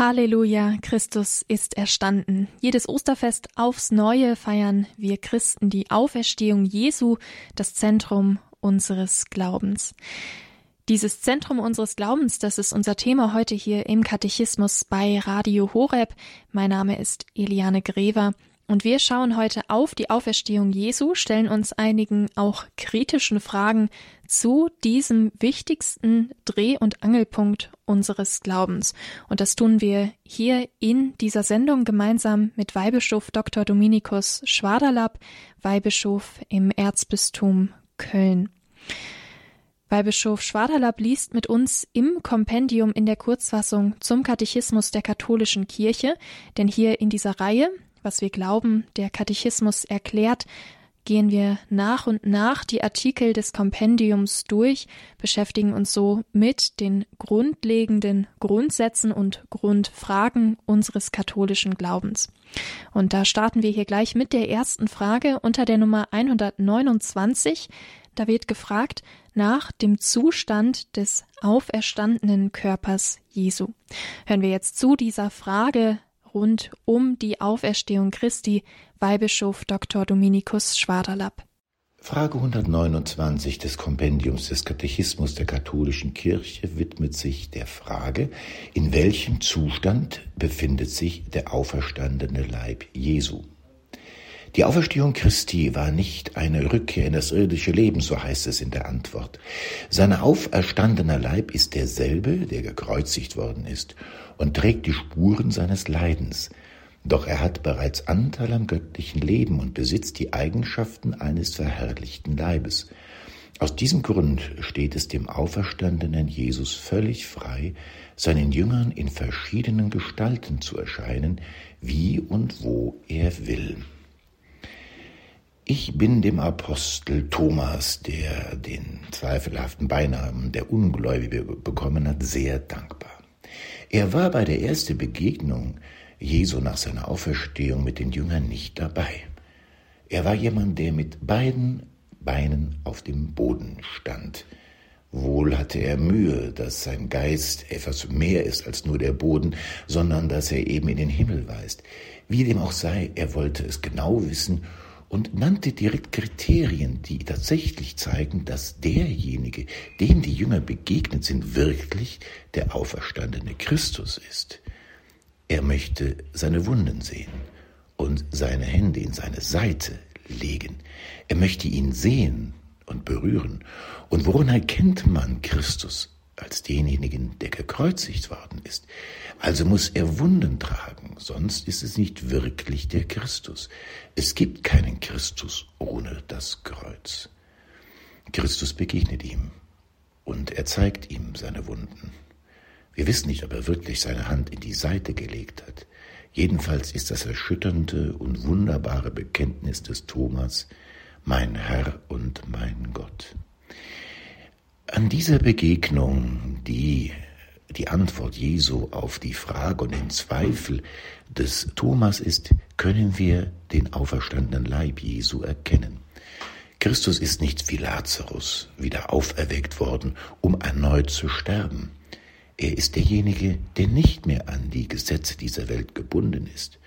Halleluja, Christus ist erstanden. Jedes Osterfest aufs Neue feiern wir Christen die Auferstehung Jesu, das Zentrum unseres Glaubens. Dieses Zentrum unseres Glaubens, das ist unser Thema heute hier im Katechismus bei Radio Horeb. Mein Name ist Eliane Grever und wir schauen heute auf die Auferstehung Jesu, stellen uns einigen auch kritischen Fragen zu diesem wichtigsten Dreh- und Angelpunkt unseres Glaubens. Und das tun wir hier in dieser Sendung gemeinsam mit Weihbischof Dr. Dominikus Schwaderlapp, Weihbischof im Erzbistum Köln. Weihbischof Schwaderlapp liest mit uns im Kompendium in der Kurzfassung zum Katechismus der katholischen Kirche, denn hier in dieser Reihe was wir glauben, der Katechismus erklärt, gehen wir nach und nach die Artikel des Kompendiums durch, beschäftigen uns so mit den grundlegenden Grundsätzen und Grundfragen unseres katholischen Glaubens. Und da starten wir hier gleich mit der ersten Frage unter der Nummer 129. Da wird gefragt nach dem Zustand des auferstandenen Körpers Jesu. Hören wir jetzt zu dieser Frage rund um die Auferstehung Christi, Weihbischof Dr. Dominikus Schwaderlapp. Frage 129 des Kompendiums des Katechismus der katholischen Kirche widmet sich der Frage, in welchem Zustand befindet sich der auferstandene Leib Jesu. Die Auferstehung Christi war nicht eine Rückkehr in das irdische Leben, so heißt es in der Antwort. Sein auferstandener Leib ist derselbe, der gekreuzigt worden ist und trägt die Spuren seines Leidens. Doch er hat bereits Anteil am göttlichen Leben und besitzt die Eigenschaften eines verherrlichten Leibes. Aus diesem Grund steht es dem auferstandenen Jesus völlig frei, seinen Jüngern in verschiedenen Gestalten zu erscheinen, wie und wo er will. Ich bin dem Apostel Thomas, der den zweifelhaften Beinamen der Ungläubige bekommen hat, sehr dankbar. Er war bei der ersten Begegnung Jesu nach seiner Auferstehung mit den Jüngern nicht dabei. Er war jemand, der mit beiden Beinen auf dem Boden stand. Wohl hatte er Mühe, dass sein Geist etwas mehr ist als nur der Boden, sondern dass er eben in den Himmel weist. Wie dem auch sei, er wollte es genau wissen und nannte direkt Kriterien, die tatsächlich zeigen, dass derjenige, dem die Jünger begegnet sind, wirklich der auferstandene Christus ist. Er möchte seine Wunden sehen und seine Hände in seine Seite legen. Er möchte ihn sehen und berühren. Und woran erkennt man Christus? Als denjenigen, der gekreuzigt worden ist. Also muss er Wunden tragen, sonst ist es nicht wirklich der Christus. Es gibt keinen Christus ohne das Kreuz. Christus begegnet ihm und er zeigt ihm seine Wunden. Wir wissen nicht, ob er wirklich seine Hand in die Seite gelegt hat. Jedenfalls ist das erschütternde und wunderbare Bekenntnis des Thomas, mein Herr und mein Gott. An dieser Begegnung, die die Antwort Jesu auf die Frage und den Zweifel des Thomas ist, können wir den auferstandenen Leib Jesu erkennen. Christus ist nicht wie Lazarus wieder auferweckt worden, um erneut zu sterben. Er ist derjenige, der nicht mehr an die Gesetze dieser Welt gebunden ist.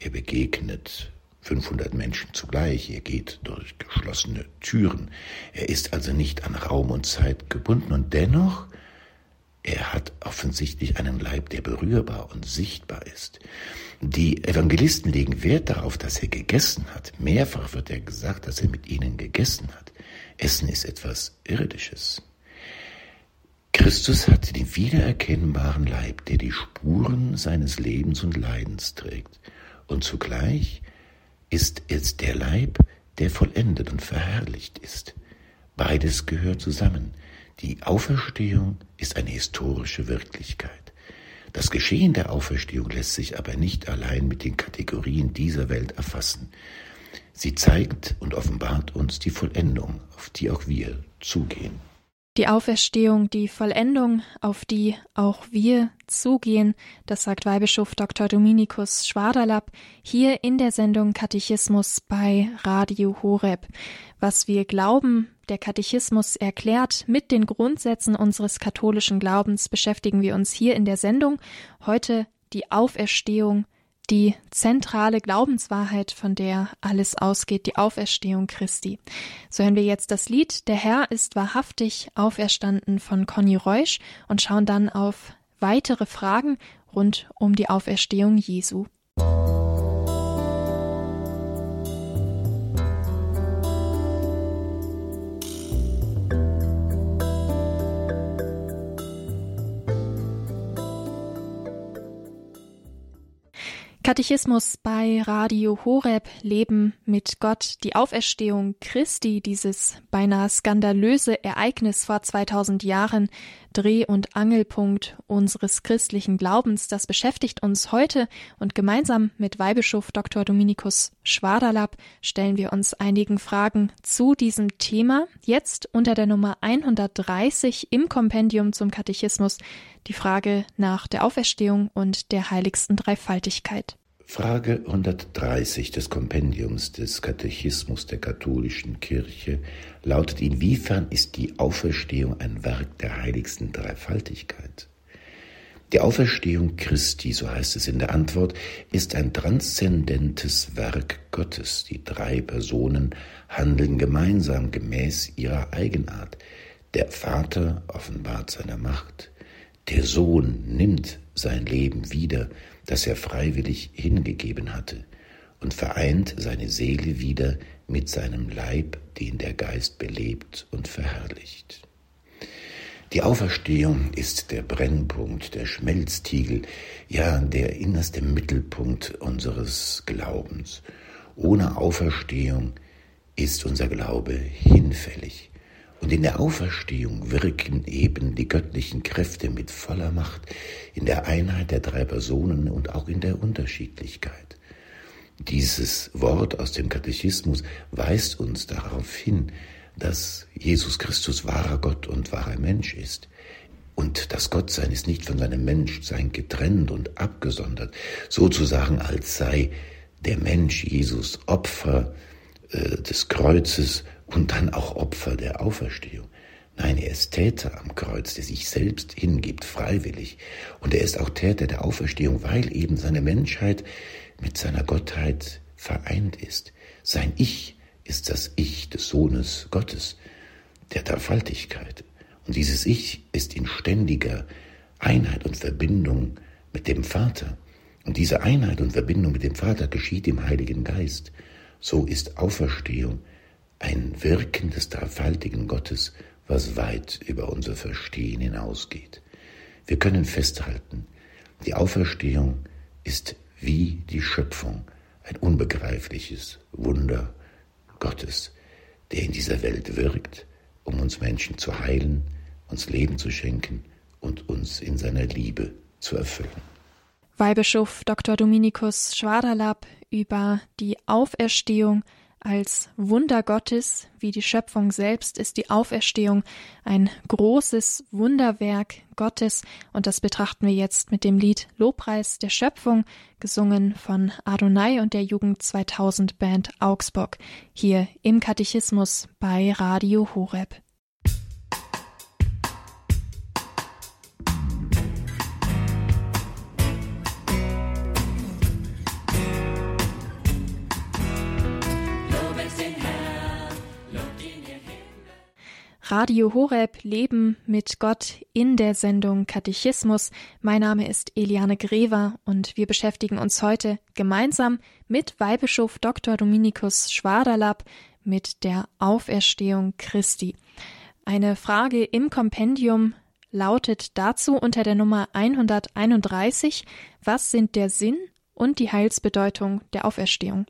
Er begegnet 500 Menschen zugleich. Er geht durch geschlossene Türen. Er ist also nicht an Raum und Zeit gebunden und dennoch, er hat offensichtlich einen Leib, der berührbar und sichtbar ist. Die Evangelisten legen Wert darauf, dass er gegessen hat. Mehrfach wird er gesagt, dass er mit ihnen gegessen hat. Essen ist etwas Irdisches. Christus hat den wiedererkennbaren Leib, der die Spuren seines Lebens und Leidens trägt. Und zugleich ist es der Leib, der vollendet und verherrlicht ist. Beides gehört zusammen. Die Auferstehung ist eine historische Wirklichkeit. Das Geschehen der Auferstehung lässt sich aber nicht allein mit den Kategorien dieser Welt erfassen. Sie zeigt und offenbart uns die Vollendung, auf die auch wir zugehen. Die Auferstehung, die Vollendung, auf die auch wir zugehen, das sagt Weihbischof Dr. Dominikus Schwaderlapp hier in der Sendung Katechismus bei Radio Horeb. Was wir glauben, der Katechismus erklärt, mit den Grundsätzen unseres katholischen Glaubens beschäftigen wir uns hier in der Sendung. Heute die Auferstehung, die zentrale Glaubenswahrheit, von der alles ausgeht, die Auferstehung Christi. So hören wir jetzt das Lied Der Herr ist wahrhaftig auferstanden von Conny Reusch und schauen dann auf weitere Fragen rund um die Auferstehung Jesu. Katechismus bei Radio Horeb Leben mit Gott, die Auferstehung Christi, dieses beinahe skandalöse Ereignis vor 2000 Jahren, Dreh- und Angelpunkt unseres christlichen Glaubens, das beschäftigt uns heute und gemeinsam mit Weihbischof Dr. Dominikus Schwaderlapp stellen wir uns einigen Fragen zu diesem Thema. Jetzt unter der Nummer 130 im Kompendium zum Katechismus die Frage nach der Auferstehung und der heiligsten Dreifaltigkeit. Frage 130 des Kompendiums des Katechismus der katholischen Kirche lautet, inwiefern ist die Auferstehung ein Werk der heiligsten Dreifaltigkeit? Die Auferstehung Christi, so heißt es in der Antwort, ist ein transzendentes Werk Gottes. Die drei Personen handeln gemeinsam gemäß ihrer Eigenart. Der Vater offenbart seine Macht, der Sohn nimmt sein Leben wieder, das er freiwillig hingegeben hatte, und vereint seine Seele wieder mit seinem Leib, den der Geist belebt und verherrlicht. Die Auferstehung ist der Brennpunkt, der Schmelztiegel, ja der innerste Mittelpunkt unseres Glaubens. Ohne Auferstehung ist unser Glaube hinfällig. Und in der Auferstehung wirken eben die göttlichen Kräfte mit voller Macht in der Einheit der drei Personen und auch in der Unterschiedlichkeit. Dieses Wort aus dem Katechismus weist uns darauf hin, dass Jesus Christus wahrer Gott und wahrer Mensch ist. Und das Gottsein ist nicht von seinem Menschsein getrennt und abgesondert, sozusagen als sei der Mensch Jesus Opfer äh, des Kreuzes und dann auch Opfer der Auferstehung. Nein, er ist Täter am Kreuz, der sich selbst hingibt, freiwillig. Und er ist auch Täter der Auferstehung, weil eben seine Menschheit mit seiner Gottheit vereint ist. Sein Ich ist das Ich des Sohnes Gottes, der Dreifaltigkeit. Und dieses Ich ist in ständiger Einheit und Verbindung mit dem Vater. Und diese Einheit und Verbindung mit dem Vater geschieht im Heiligen Geist. So ist Auferstehung ein Wirken des dreifaltigen Gottes, was weit über unser Verstehen hinausgeht. Wir können festhalten, die Auferstehung ist wie die Schöpfung ein unbegreifliches Wunder Gottes, der in dieser Welt wirkt, um uns Menschen zu heilen, uns Leben zu schenken und uns in seiner Liebe zu erfüllen. Weihbischof Dr. Dominikus Schwaderlapp über die Auferstehung als Wunder Gottes, wie die Schöpfung selbst, ist die Auferstehung ein großes Wunderwerk Gottes und das betrachten wir jetzt mit dem Lied Lobpreis der Schöpfung, gesungen von Adonai und der Jugend 2000 Band Augsburg, hier im Katechismus bei Radio Horeb. Radio Horeb Leben mit Gott in der Sendung Katechismus. Mein Name ist Eliane Grever und wir beschäftigen uns heute gemeinsam mit Weihbischof Dr. Dominikus Schwaderlapp mit der Auferstehung Christi. Eine Frage im Kompendium lautet dazu unter der Nummer 131, was sind der Sinn und die Heilsbedeutung der Auferstehung?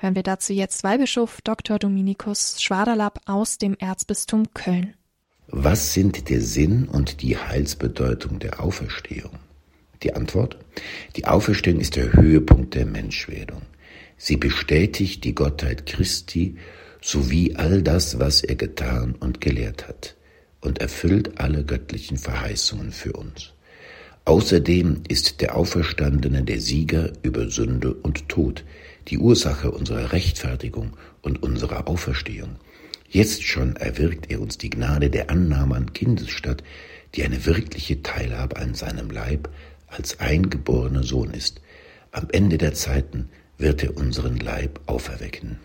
Hören wir dazu jetzt Weihbischof Dr. Dominikus Schwaderlapp aus dem Erzbistum Köln. Was sind der Sinn und die Heilsbedeutung der Auferstehung? Die Antwort? Die Auferstehung ist der Höhepunkt der Menschwerdung. Sie bestätigt die Gottheit Christi sowie all das, was er getan und gelehrt hat und erfüllt alle göttlichen Verheißungen für uns. Außerdem ist der Auferstandene der Sieger über Sünde und Tod, die Ursache unserer Rechtfertigung und unserer Auferstehung. Jetzt schon erwirkt er uns die Gnade der Annahme an Kindesstatt, die eine wirkliche Teilhabe an seinem Leib, als eingeborener Sohn ist. Am Ende der Zeiten wird er unseren Leib auferwecken.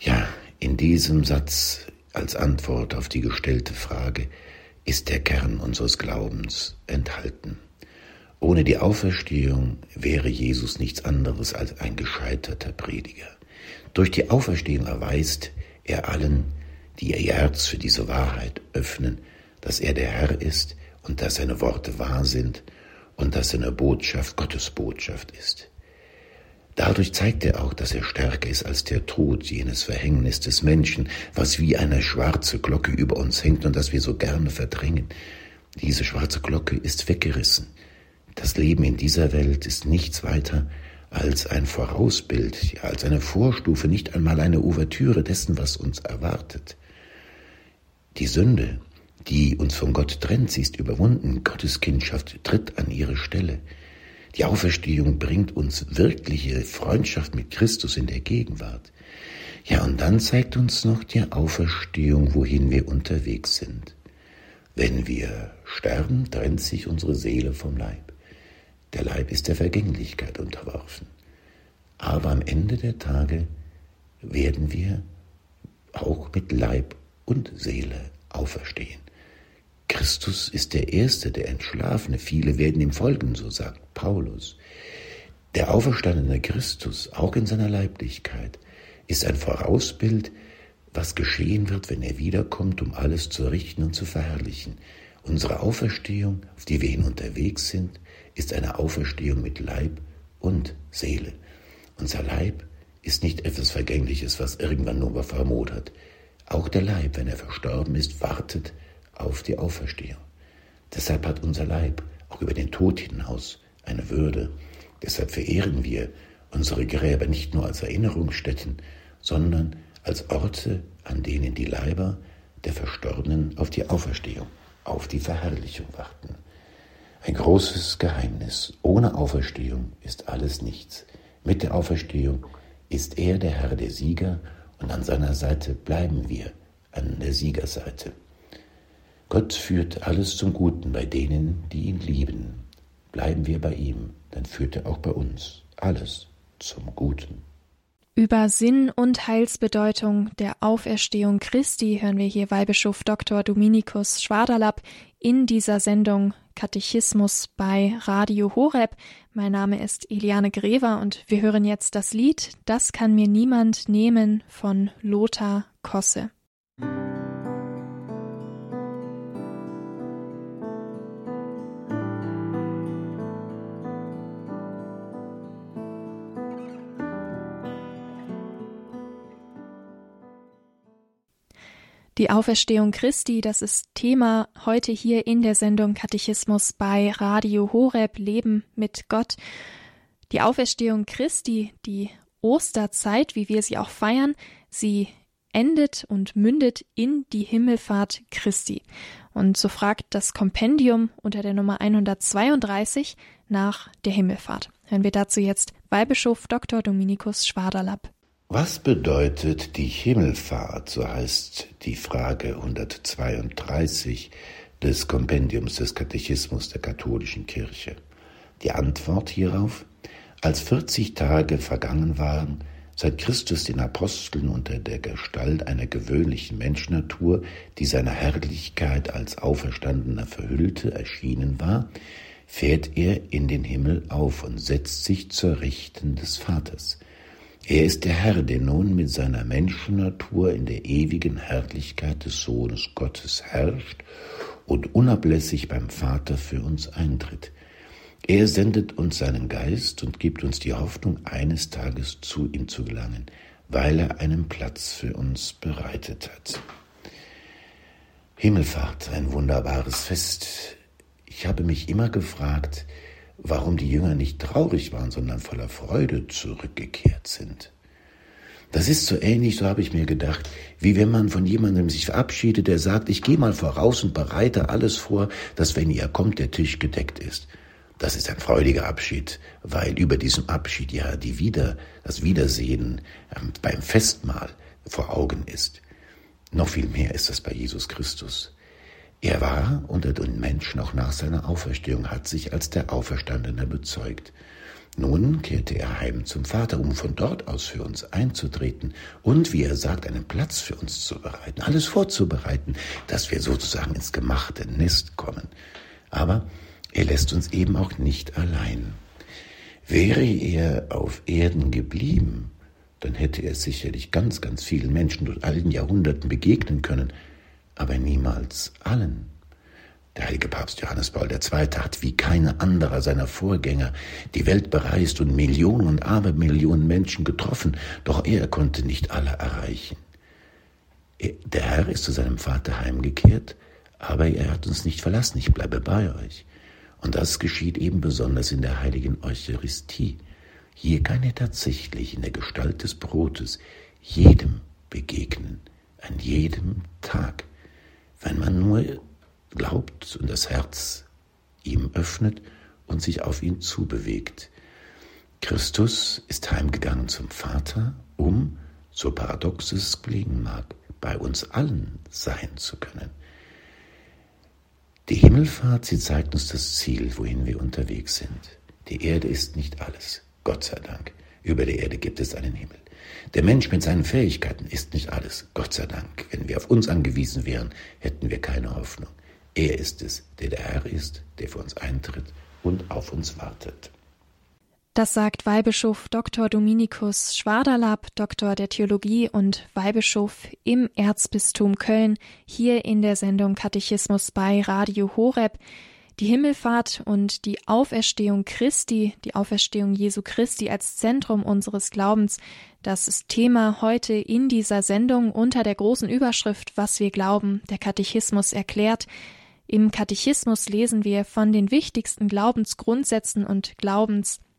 Ja, in diesem Satz als Antwort auf die gestellte Frage ist der Kern unseres Glaubens enthalten. Ohne die Auferstehung wäre Jesus nichts anderes als ein gescheiterter Prediger. Durch die Auferstehung erweist er allen, die ihr Herz für diese Wahrheit öffnen, dass er der Herr ist und dass seine Worte wahr sind und dass seine Botschaft Gottes Botschaft ist. Dadurch zeigt er auch, dass er stärker ist als der Tod, jenes Verhängnis des Menschen, was wie eine schwarze Glocke über uns hängt und das wir so gerne verdrängen. Diese schwarze Glocke ist weggerissen. Das Leben in dieser Welt ist nichts weiter als ein Vorausbild, ja, als eine Vorstufe, nicht einmal eine Ouvertüre dessen, was uns erwartet. Die Sünde, die uns von Gott trennt, sie ist überwunden. Gottes Kindschaft tritt an ihre Stelle. Die Auferstehung bringt uns wirkliche Freundschaft mit Christus in der Gegenwart. Ja, und dann zeigt uns noch die Auferstehung, wohin wir unterwegs sind. Wenn wir sterben, trennt sich unsere Seele vom Leib. Der Leib ist der Vergänglichkeit unterworfen. Aber am Ende der Tage werden wir auch mit Leib und Seele auferstehen. Christus ist der Erste, der Entschlafene. Viele werden ihm folgen, so sagt Paulus. Der auferstandene Christus, auch in seiner Leiblichkeit, ist ein Vorausbild, was geschehen wird, wenn er wiederkommt, um alles zu richten und zu verherrlichen. Unsere Auferstehung, auf die wir hin unterwegs sind, ist eine Auferstehung mit Leib und Seele. Unser Leib ist nicht etwas Vergängliches, was irgendwann nur vermodert. Auch der Leib, wenn er verstorben ist, wartet auf die Auferstehung. Deshalb hat unser Leib auch über den Tod hinaus eine Würde. Deshalb verehren wir unsere Gräber nicht nur als Erinnerungsstätten, sondern als Orte, an denen die Leiber der Verstorbenen auf die Auferstehung, auf die Verherrlichung warten. Ein großes Geheimnis. Ohne Auferstehung ist alles nichts. Mit der Auferstehung ist er der Herr der Sieger und an seiner Seite bleiben wir an der Siegerseite. Gott führt alles zum Guten bei denen, die ihn lieben. Bleiben wir bei ihm, dann führt er auch bei uns alles zum Guten. Über Sinn und Heilsbedeutung der Auferstehung Christi hören wir hier Weihbischof Dr. Dominikus Schwaderlapp in dieser Sendung Katechismus bei Radio Horeb. Mein Name ist Eliane Grever und wir hören jetzt das Lied Das kann mir niemand nehmen von Lothar Kosse. Die Auferstehung Christi, das ist Thema heute hier in der Sendung Katechismus bei Radio Horeb Leben mit Gott. Die Auferstehung Christi, die Osterzeit, wie wir sie auch feiern, sie endet und mündet in die Himmelfahrt Christi. Und so fragt das Kompendium unter der Nummer 132 nach der Himmelfahrt. Hören wir dazu jetzt Weihbischof Dr. Dominikus Schwaderlapp. Was bedeutet die Himmelfahrt, so heißt die Frage 132 des Kompendiums des Katechismus der katholischen Kirche? Die Antwort hierauf, als 40 Tage vergangen waren, seit Christus den Aposteln unter der Gestalt einer gewöhnlichen Menschnatur, die seiner Herrlichkeit als Auferstandener verhüllte, erschienen war, fährt er in den Himmel auf und setzt sich zur Rechten des Vaters. Er ist der Herr, der nun mit seiner Menschennatur in der ewigen Herrlichkeit des Sohnes Gottes herrscht und unablässig beim Vater für uns eintritt. Er sendet uns seinen Geist und gibt uns die Hoffnung, eines Tages zu ihm zu gelangen, weil er einen Platz für uns bereitet hat. Himmelfahrt, ein wunderbares Fest. Ich habe mich immer gefragt, warum die Jünger nicht traurig waren, sondern voller Freude zurückgekehrt sind. Das ist so ähnlich, so habe ich mir gedacht, wie wenn man von jemandem sich verabschiedet, der sagt, ich gehe mal voraus und bereite alles vor, dass wenn ihr kommt, der Tisch gedeckt ist. Das ist ein freudiger Abschied, weil über diesem Abschied ja die Wieder, das Wiedersehen ähm, beim Festmahl vor Augen ist. Noch viel mehr ist das bei Jesus Christus. Er war unter den Menschen auch nach seiner Auferstehung, hat sich als der Auferstandene bezeugt. Nun kehrte er heim zum Vater, um von dort aus für uns einzutreten und, wie er sagt, einen Platz für uns zu bereiten, alles vorzubereiten, dass wir sozusagen ins gemachte Nest kommen. Aber er lässt uns eben auch nicht allein. Wäre er auf Erden geblieben, dann hätte er sicherlich ganz, ganz vielen Menschen durch allen Jahrhunderten begegnen können, aber niemals allen. Der heilige Papst Johannes Paul II. hat wie keiner anderer seiner Vorgänger die Welt bereist und Millionen und Abermillionen Menschen getroffen, doch er konnte nicht alle erreichen. Der Herr ist zu seinem Vater heimgekehrt, aber er hat uns nicht verlassen, ich bleibe bei euch. Und das geschieht eben besonders in der heiligen Eucharistie. Hier kann er tatsächlich in der Gestalt des Brotes jedem begegnen, an jedem Tag, wenn man nur glaubt und das Herz ihm öffnet und sich auf ihn zubewegt. Christus ist heimgegangen zum Vater, um, so paradox es klingen mag, bei uns allen sein zu können. Die Himmelfahrt, sie zeigt uns das Ziel, wohin wir unterwegs sind. Die Erde ist nicht alles, Gott sei Dank. Über der Erde gibt es einen Himmel. Der Mensch mit seinen Fähigkeiten ist nicht alles, Gott sei Dank. Wenn wir auf uns angewiesen wären, hätten wir keine Hoffnung. Er ist es, der der Herr ist, der für uns eintritt und auf uns wartet. Das sagt Weihbischof Dr. Dominikus Schwaderlapp, Doktor der Theologie und Weihbischof im Erzbistum Köln, hier in der Sendung Katechismus bei Radio Horeb. Die Himmelfahrt und die Auferstehung Christi, die Auferstehung Jesu Christi als Zentrum unseres Glaubens, das ist Thema heute in dieser Sendung unter der großen Überschrift Was wir glauben, der Katechismus erklärt. Im Katechismus lesen wir von den wichtigsten Glaubensgrundsätzen und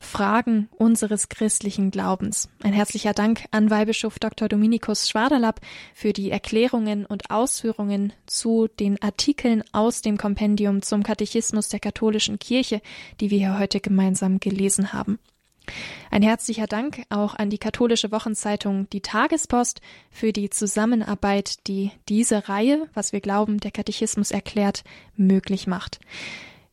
Glaubensfragen unseres christlichen Glaubens. Ein herzlicher Dank an Weihbischof Dr. Dominikus Schwaderlapp für die Erklärungen und Ausführungen zu den Artikeln aus dem Kompendium zum Katechismus der katholischen Kirche, die wir hier heute gemeinsam gelesen haben. Ein herzlicher Dank auch an die katholische Wochenzeitung Die Tagespost für die Zusammenarbeit, die diese Reihe, was wir glauben, der Katechismus erklärt, möglich macht.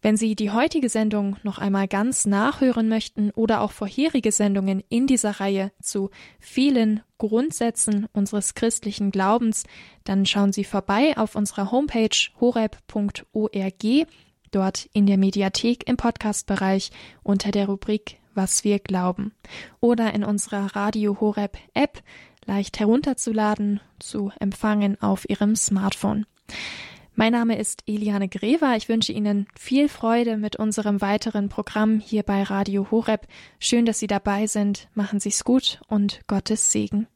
Wenn Sie die heutige Sendung noch einmal ganz nachhören möchten oder auch vorherige Sendungen in dieser Reihe zu vielen Grundsätzen unseres christlichen Glaubens, dann schauen Sie vorbei auf unserer Homepage horeb.org, dort in der Mediathek im Podcastbereich unter der Rubrik was wir glauben. Oder in unserer Radio Horeb App leicht herunterzuladen, zu empfangen auf Ihrem Smartphone. Mein Name ist Eliane Grever. Ich wünsche Ihnen viel Freude mit unserem weiteren Programm hier bei Radio Horeb. Schön, dass Sie dabei sind. Machen Sie's gut und Gottes Segen.